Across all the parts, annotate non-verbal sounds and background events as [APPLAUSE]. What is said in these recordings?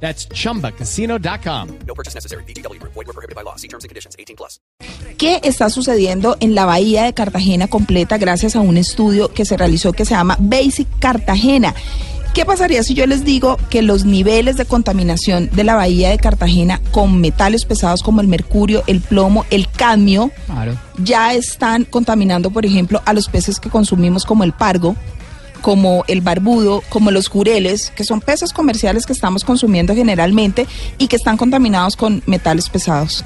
That's chumbacasino.com. No purchase necessary. BGW. Void were prohibited by law. See terms and conditions. 18 plus. ¿Qué está sucediendo en la bahía de Cartagena completa gracias a un estudio que se realizó que se llama Basic Cartagena? ¿Qué pasaría si yo les digo que los niveles de contaminación de la bahía de Cartagena con metales pesados como el mercurio, el plomo, el cadmio, ya están contaminando, por ejemplo, a los peces que consumimos como el pargo, como el barbudo, como los jureles, que son peces comerciales que estamos consumiendo generalmente y que están contaminados con metales pesados?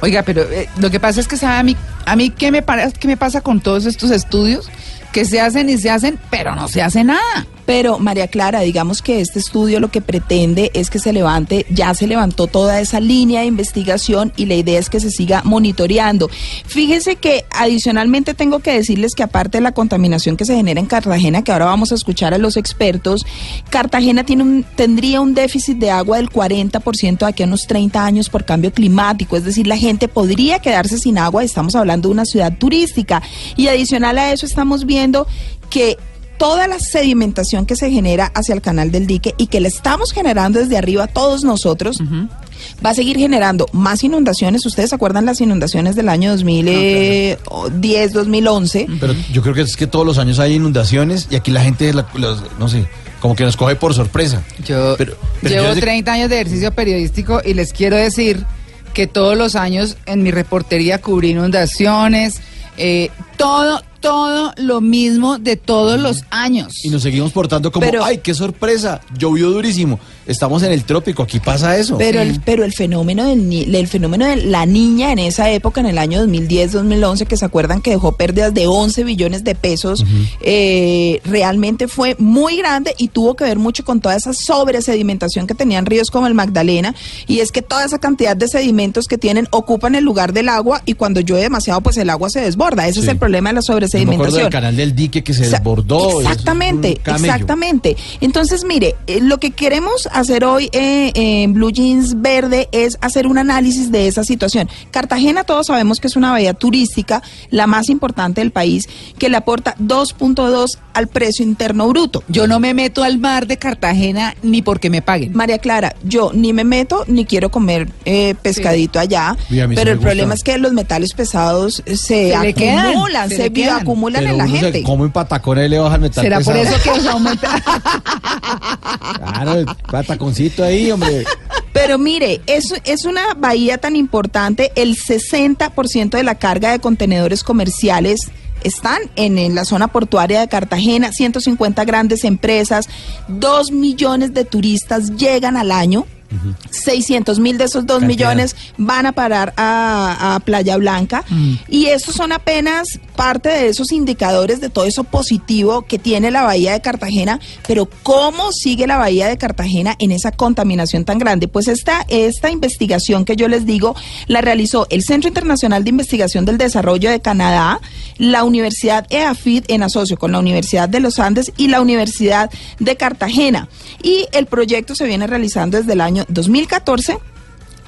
Oiga, pero eh, lo que pasa es que sabe a mí, a mí ¿qué me, para- qué me pasa con todos estos estudios que se hacen y se hacen, pero no se hace nada. Pero María Clara, digamos que este estudio lo que pretende es que se levante, ya se levantó toda esa línea de investigación y la idea es que se siga monitoreando. Fíjense que adicionalmente tengo que decirles que aparte de la contaminación que se genera en Cartagena, que ahora vamos a escuchar a los expertos, Cartagena tiene un, tendría un déficit de agua del 40% de aquí a unos 30 años por cambio climático, es decir, la gente podría quedarse sin agua, estamos hablando de una ciudad turística. Y adicional a eso estamos viendo que toda la sedimentación que se genera hacia el canal del dique y que le estamos generando desde arriba todos nosotros, va a seguir generando más inundaciones. ¿Ustedes se acuerdan las inundaciones del año 2010, 2011? Pero yo creo que es que todos los años hay inundaciones y aquí la gente, la- los- no sé, como que nos coge por sorpresa. Yo Pero- pero llevo yo desde- 30 años de ejercicio periodístico y les quiero decir que todos los años en mi reportería cubrí inundaciones, eh, todo, todo lo mismo de todos los años. Y nos seguimos portando como, Pero- ay, qué sorpresa, llovió durísimo. Estamos en el trópico, aquí pasa eso. Pero el, pero el fenómeno del ni- el fenómeno de la niña en esa época, en el año 2010, 2011, que se acuerdan que dejó pérdidas de 11 billones de pesos, eh, realmente fue muy grande y tuvo que ver mucho con toda esa sobresedimentación que tenían ríos como el Magdalena. Y es que toda esa cantidad de sedimentos que tienen ocupan el lugar del agua y cuando llueve demasiado, pues el agua se desborda. Ese es Sí. el problema de la Yo me acuerdo sobresedimentación. del canal del dique que se desbordó. es Exactamente, camello. exactamente. Entonces, mire, eh, lo que queremos hacer hoy eh, en Blue Jeans Verde es hacer un análisis de esa situación. Cartagena, todos sabemos que es una bahía turística, la más importante del país, que le aporta 2.2 al precio interno bruto. Yo no me meto al mar de Cartagena ni porque me paguen. María Clara, yo ni me meto ni quiero comer eh, pescadito allá, sí pero el problema es que los metales pesados se, Se acumulan, se se, bioacumulan Pero en la uno gente. se come en patacón y le baja el metal ¿Será por pesado. eso que os [LAUGHS] aumenta? Claro, el pataconcito ahí, hombre. [LAUGHS] Pero mire, es, es una bahía tan importante, el 60% de la carga de contenedores comerciales están en, en la zona portuaria de Cartagena, 150 grandes empresas, 2 millones de turistas llegan al año. 600 mil de esos 2 Cantidad. millones van a parar a, a Playa Blanca y esos son apenas parte de esos indicadores de todo eso positivo que tiene la bahía de Cartagena, pero ¿cómo sigue la bahía de Cartagena en esa contaminación tan grande? Pues esta, esta investigación que yo les digo la realizó el Centro Internacional de Investigación del Desarrollo de Canadá, la Universidad EAFID en asocio con la Universidad de los Andes y la Universidad de Cartagena. Y el proyecto se viene realizando desde el año 2014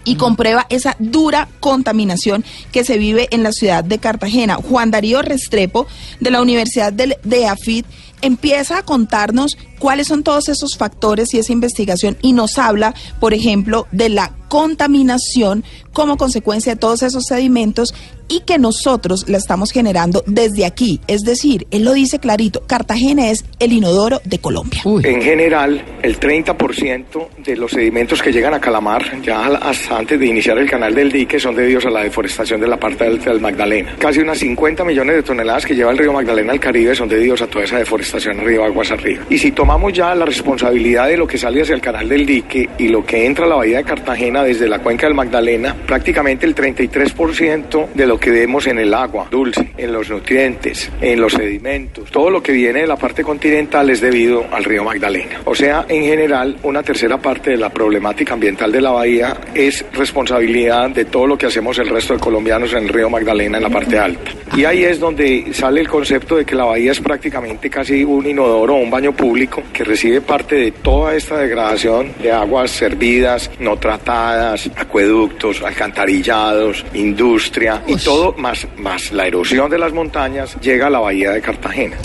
y comprueba esa dura contaminación que se vive en la ciudad de Cartagena. Juan Darío Restrepo, de la Universidad de AFID, empieza a contarnos cuáles son todos esos factores y esa investigación y nos habla, por ejemplo, de la contaminación como consecuencia de todos esos sedimentos y que nosotros la estamos generando desde aquí. Es decir, él lo dice clarito, Cartagena es el inodoro de Colombia. Uy. En general, el 30% de los sedimentos que llegan a Calamar, ya hasta antes de iniciar el canal del dique, son debidos a la deforestación de la parte del, del Magdalena. Casi unas 50 millones de toneladas que lleva el río Magdalena al Caribe son debidos a toda esa deforestación río aguas arriba. Y si tomamos ya la responsabilidad de lo que sale hacia el canal del dique y lo que entra a la bahía de Cartagena desde la cuenca del Magdalena, prácticamente el 33% de lo que vemos en el agua dulce, en los nutrientes, en los sedimentos, todo lo que viene de la parte continental es debido al río Magdalena. O sea, en general, una tercera parte de la problemática ambiental de la bahía es responsabilidad de todo lo que hacemos el resto de colombianos en el río Magdalena en la parte alta. Y ahí es donde sale el concepto de que la bahía es prácticamente casi un inodoro o un baño público que recibe parte de toda esta degradación de aguas servidas, no tratadas, acueductos, alcantarillados, industria y todo más, más la erosión de las montañas llega a la bahía de Cartagena.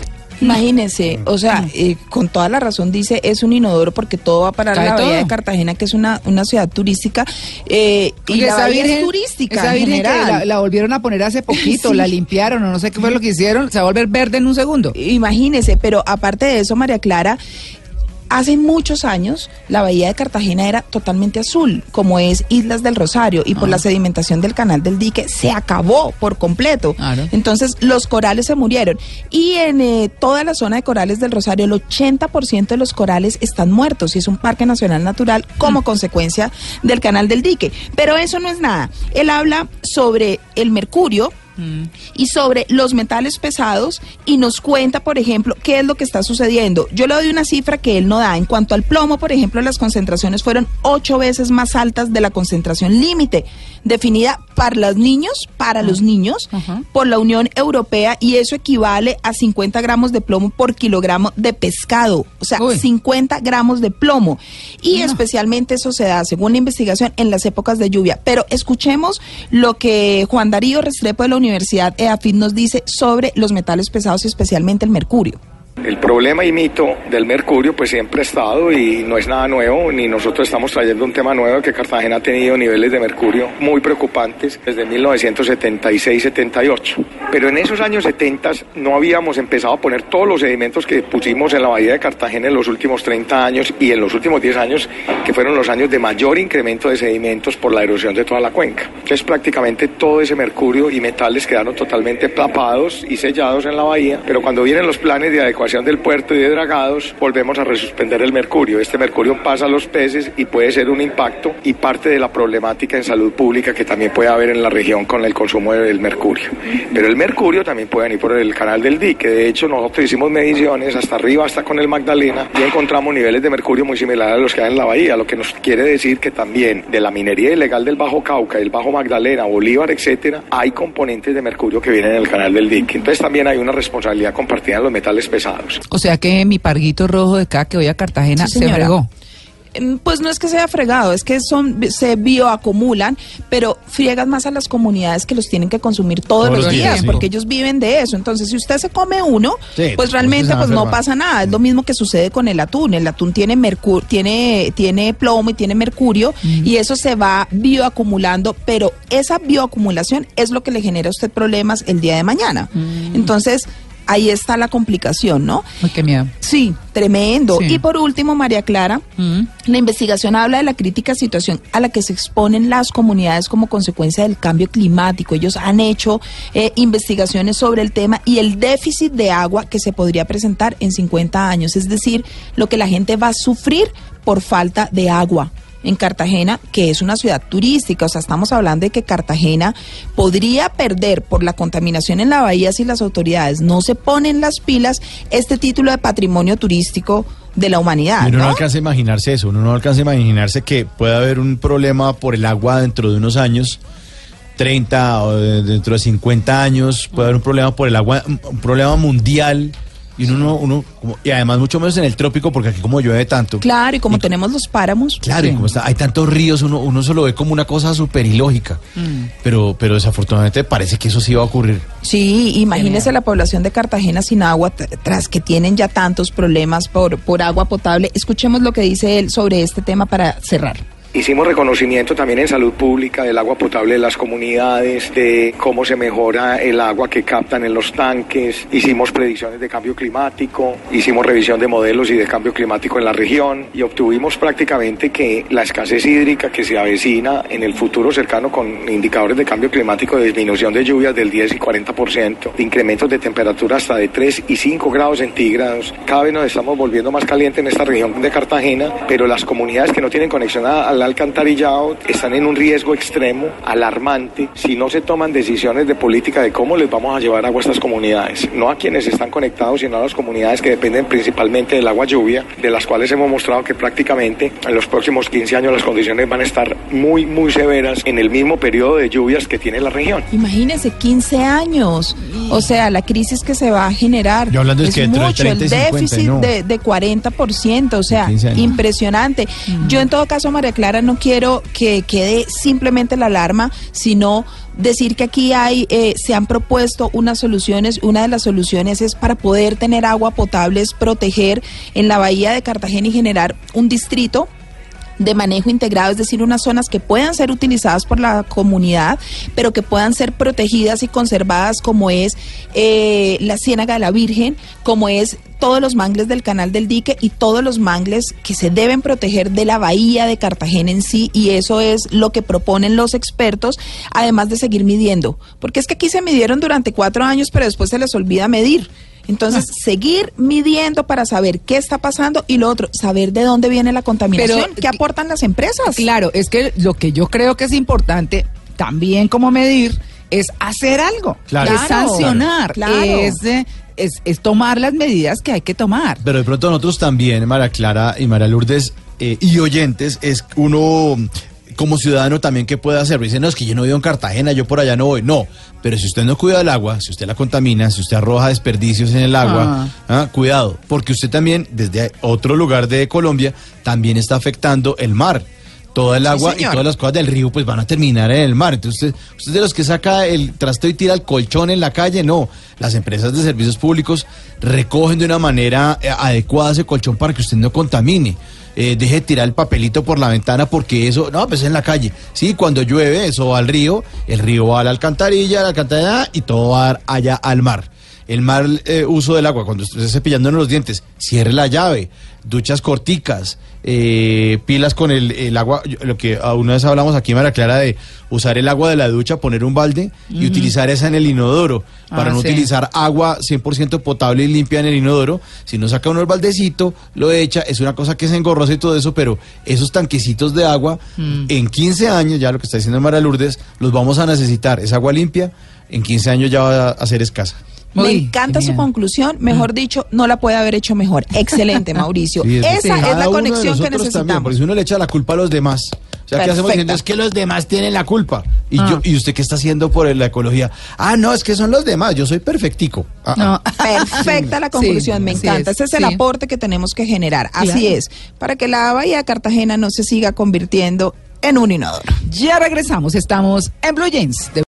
Imagínense, o sea, eh, con toda la razón dice es un inodoro porque todo va a parar a Cae la bahía todo. de Cartagena, que es una, una ciudad turística, eh, y la bahía virgen- es turística esa en virgen que general. la, la volvieron a poner hace poquito, [LAUGHS] Sí. la limpiaron o no sé qué fue lo que hicieron, se va a volver verde en un segundo. Imagínese, pero aparte de eso, María Clara, hace muchos años la bahía de Cartagena era totalmente azul, como es Islas del Rosario, y Ah. por la sedimentación del canal del dique se acabó por completo. Claro. Entonces los corales se murieron. Y en eh, toda la zona de corales del Rosario, el 80% de los corales están muertos y es un parque nacional natural como consecuencia del canal del dique. Pero eso no es nada. Él habla sobre el mercurio y sobre los metales pesados y nos cuenta, por ejemplo, qué es lo que está sucediendo. Yo le doy una cifra que él no da. En cuanto al plomo, por ejemplo, las concentraciones fueron ocho veces más altas de la concentración límite definida para los niños, para los niños, por la Unión Europea y eso equivale a 50 gramos de plomo por kilogramo de pescado. O sea, Uy. 50 gramos de plomo. Y especialmente eso se da, según la investigación, en las épocas de lluvia. Pero escuchemos lo que Juan Darío Restrepo de la Universidad EAFIT nos dice sobre los metales pesados y especialmente el mercurio. El problema y mito del mercurio pues siempre ha estado y no es nada nuevo, ni nosotros estamos trayendo un tema nuevo que Cartagena ha tenido niveles de mercurio muy preocupantes desde 1976-78. Pero en esos años 70 no habíamos empezado a poner todos los sedimentos que pusimos en la bahía de Cartagena en los últimos 30 años y en los últimos 10 años, que fueron los años de mayor incremento de sedimentos por la erosión de toda la cuenca. Entonces prácticamente todo ese mercurio y metales quedaron totalmente tapados y sellados en la bahía, pero cuando vienen los planes de adecuación del puerto y de dragados, volvemos a resuspender el mercurio. Este mercurio pasa a los peces y puede ser un impacto y parte de la problemática en salud pública que también puede haber en la región con el consumo del mercurio. Pero el mercurio también puede venir por el canal del dique. De hecho, nosotros hicimos mediciones hasta arriba, hasta con el Magdalena, y encontramos niveles de mercurio muy similares a los que hay en la bahía, lo que nos quiere decir que también de la minería ilegal del Bajo Cauca, del Bajo Magdalena, Bolívar, etcétera, hay componentes de mercurio que vienen en el canal del dique. Entonces también hay una responsabilidad compartida en los metales pesados. O sea que mi parguito rojo de acá que voy a Cartagena Sí, se fregó. Mm, Pues no es que sea fregado, es que son se bioacumulan, pero friegan más a las comunidades que los tienen que consumir todos, Todos los días, días, sí. porque ellos viven de eso. Entonces, si usted se come uno, Sí, pues realmente pues no pasa nada. Es lo mismo que sucede con el atún. El atún tiene mercurio, tiene tiene plomo y tiene mercurio y eso se va bioacumulando, pero esa bioacumulación es lo que le genera a usted problemas el día de mañana. Entonces, ahí está la complicación, ¿no? Ay, qué miedo. Sí, tremendo. Sí. Y por último, María Clara, Mm. la investigación habla de la crítica situación a la que se exponen las comunidades como consecuencia del cambio climático. Ellos han hecho eh, investigaciones sobre el tema y el déficit de agua que se podría presentar en 50 años, es decir, lo que la gente va a sufrir por falta de agua en Cartagena, que es una ciudad turística. O sea, estamos hablando de que Cartagena podría perder por la contaminación en la bahía si las autoridades no se ponen las pilas este título de patrimonio turístico de la humanidad. Uno no ¿no? alcanza a imaginarse eso, uno no alcanza a imaginarse que pueda haber un problema por el agua dentro de unos años, 30 o de- dentro de 50 años, puede haber un problema por el agua, un problema mundial. Y uno, no- uno como- y además mucho menos en el trópico, porque aquí como llueve tanto. Claro, y como Y- tenemos los páramos. Claro, y como está, hay tantos ríos, uno, uno se lo ve como una cosa súper ilógica. Pero, pero desafortunadamente parece que eso sí va a ocurrir. Sí, imagínese la población de Cartagena sin agua, tras que tienen ya tantos problemas por, por agua potable. Escuchemos lo que dice él sobre este tema para cerrar. Hicimos reconocimiento también en salud pública del agua potable de las comunidades, de cómo se mejora el agua que captan en los tanques, hicimos predicciones de cambio climático, hicimos revisión de modelos y de cambio climático en la región y obtuvimos prácticamente que la escasez hídrica que se avecina en el futuro cercano con indicadores de cambio climático de disminución de lluvias del 10 y 40%, de incrementos de temperatura hasta de 3 y 5 grados centígrados. Cada vez nos estamos volviendo más caliente en esta región de Cartagena, pero las comunidades que no tienen conexión al alcantarillado están en un riesgo extremo, alarmante, si no se toman decisiones de política de cómo les vamos a llevar agua a estas comunidades. No a quienes están conectados, sino a las comunidades que dependen principalmente del agua lluvia, de las cuales hemos mostrado que prácticamente en los próximos 15 años las condiciones van a estar muy, muy severas en el mismo periodo de lluvias que tiene la región. Imagínense, 15 años. O sea, la crisis que se va a generar Yo hablando es que mucho, 30 y el 50, déficit no. de, de 40%, o sea, 15 años. impresionante. Yo en todo caso, María Clara, no quiero que quede simplemente la alarma, sino decir que aquí hay, eh, se han propuesto unas soluciones, una de las soluciones es para poder tener agua potable, es proteger en la bahía de Cartagena y generar un distrito de manejo integrado, es decir, unas zonas que puedan ser utilizadas por la comunidad, pero que puedan ser protegidas y conservadas como es eh, la Ciénaga de la Virgen, como es todos los mangles del canal del dique y todos los mangles que se deben proteger de la bahía de Cartagena en sí, y eso es lo que proponen los expertos, además de seguir midiendo, porque es que aquí se midieron durante cuatro años, pero después se les olvida medir. Entonces, seguir midiendo para saber qué está pasando y lo otro, saber de dónde viene la contaminación, Pero, qué aportan las empresas. Claro, es que lo que yo creo que es importante también como medir es hacer algo, Claro. es sancionar, claro. es, eh, es, es tomar las medidas que hay que tomar. Pero de pronto nosotros también, María Clara y María Lourdes eh, y oyentes, es uno como ciudadano también que puede hacer. Dicen, no, es que yo no vivo en Cartagena, yo por allá no voy. No, pero si usted no cuida el agua, si usted la contamina, si usted arroja desperdicios en el agua, ah, cuidado, porque usted también, desde otro lugar de Colombia, también está afectando el mar. Toda el agua y todas las cosas del río pues van a terminar en el mar. Entonces, usted, usted de los que saca el trasteo y tira el colchón en la calle, no. Las empresas de servicios públicos recogen de una manera eh, adecuada ese colchón para que usted no contamine. Eh, deje de tirar el papelito por la ventana porque eso, no, pues es en la calle. Sí, cuando llueve, eso va al río, el río va a la alcantarilla, la alcantarilla y todo va allá al mar. El mal eh, uso del agua, cuando esté cepillándonos los dientes, cierre la llave, duchas corticas, eh, pilas con el, el agua, lo que a una vez hablamos aquí, María Clara, de usar el agua de la ducha, poner un balde y utilizar esa en el inodoro, para Ah, no sí. utilizar agua 100% potable y limpia en el inodoro. Si no saca uno el baldecito, lo echa, es una cosa que se engorrosa y todo eso, pero esos tanquecitos de agua, en 15 años, ya lo que está diciendo María Lourdes, los vamos a necesitar. Es agua limpia, en 15 años ya va a ser escasa. Me Uy, encanta su conclusión, mejor dicho, no la puede haber hecho mejor. Excelente, [LAUGHS] Mauricio. Sí, Esa es la conexión que nosotros también, necesitamos. porque si uno le echa la culpa a los demás, o sea, ¿qué hacemos diciendo? Es que los demás tienen la culpa. ¿Y, Ah. yo, ¿Y usted qué está haciendo por la ecología? Ah, no, es que son los demás, yo soy perfectico. Ah, No. [LAUGHS] Perfecta la conclusión, Sí, me encanta. es, Ese es el aporte que tenemos que generar. Así Claro. es, para que la Bahía de Cartagena no se siga convirtiendo en un inodoro. Ya regresamos, estamos en Blue Jeans. de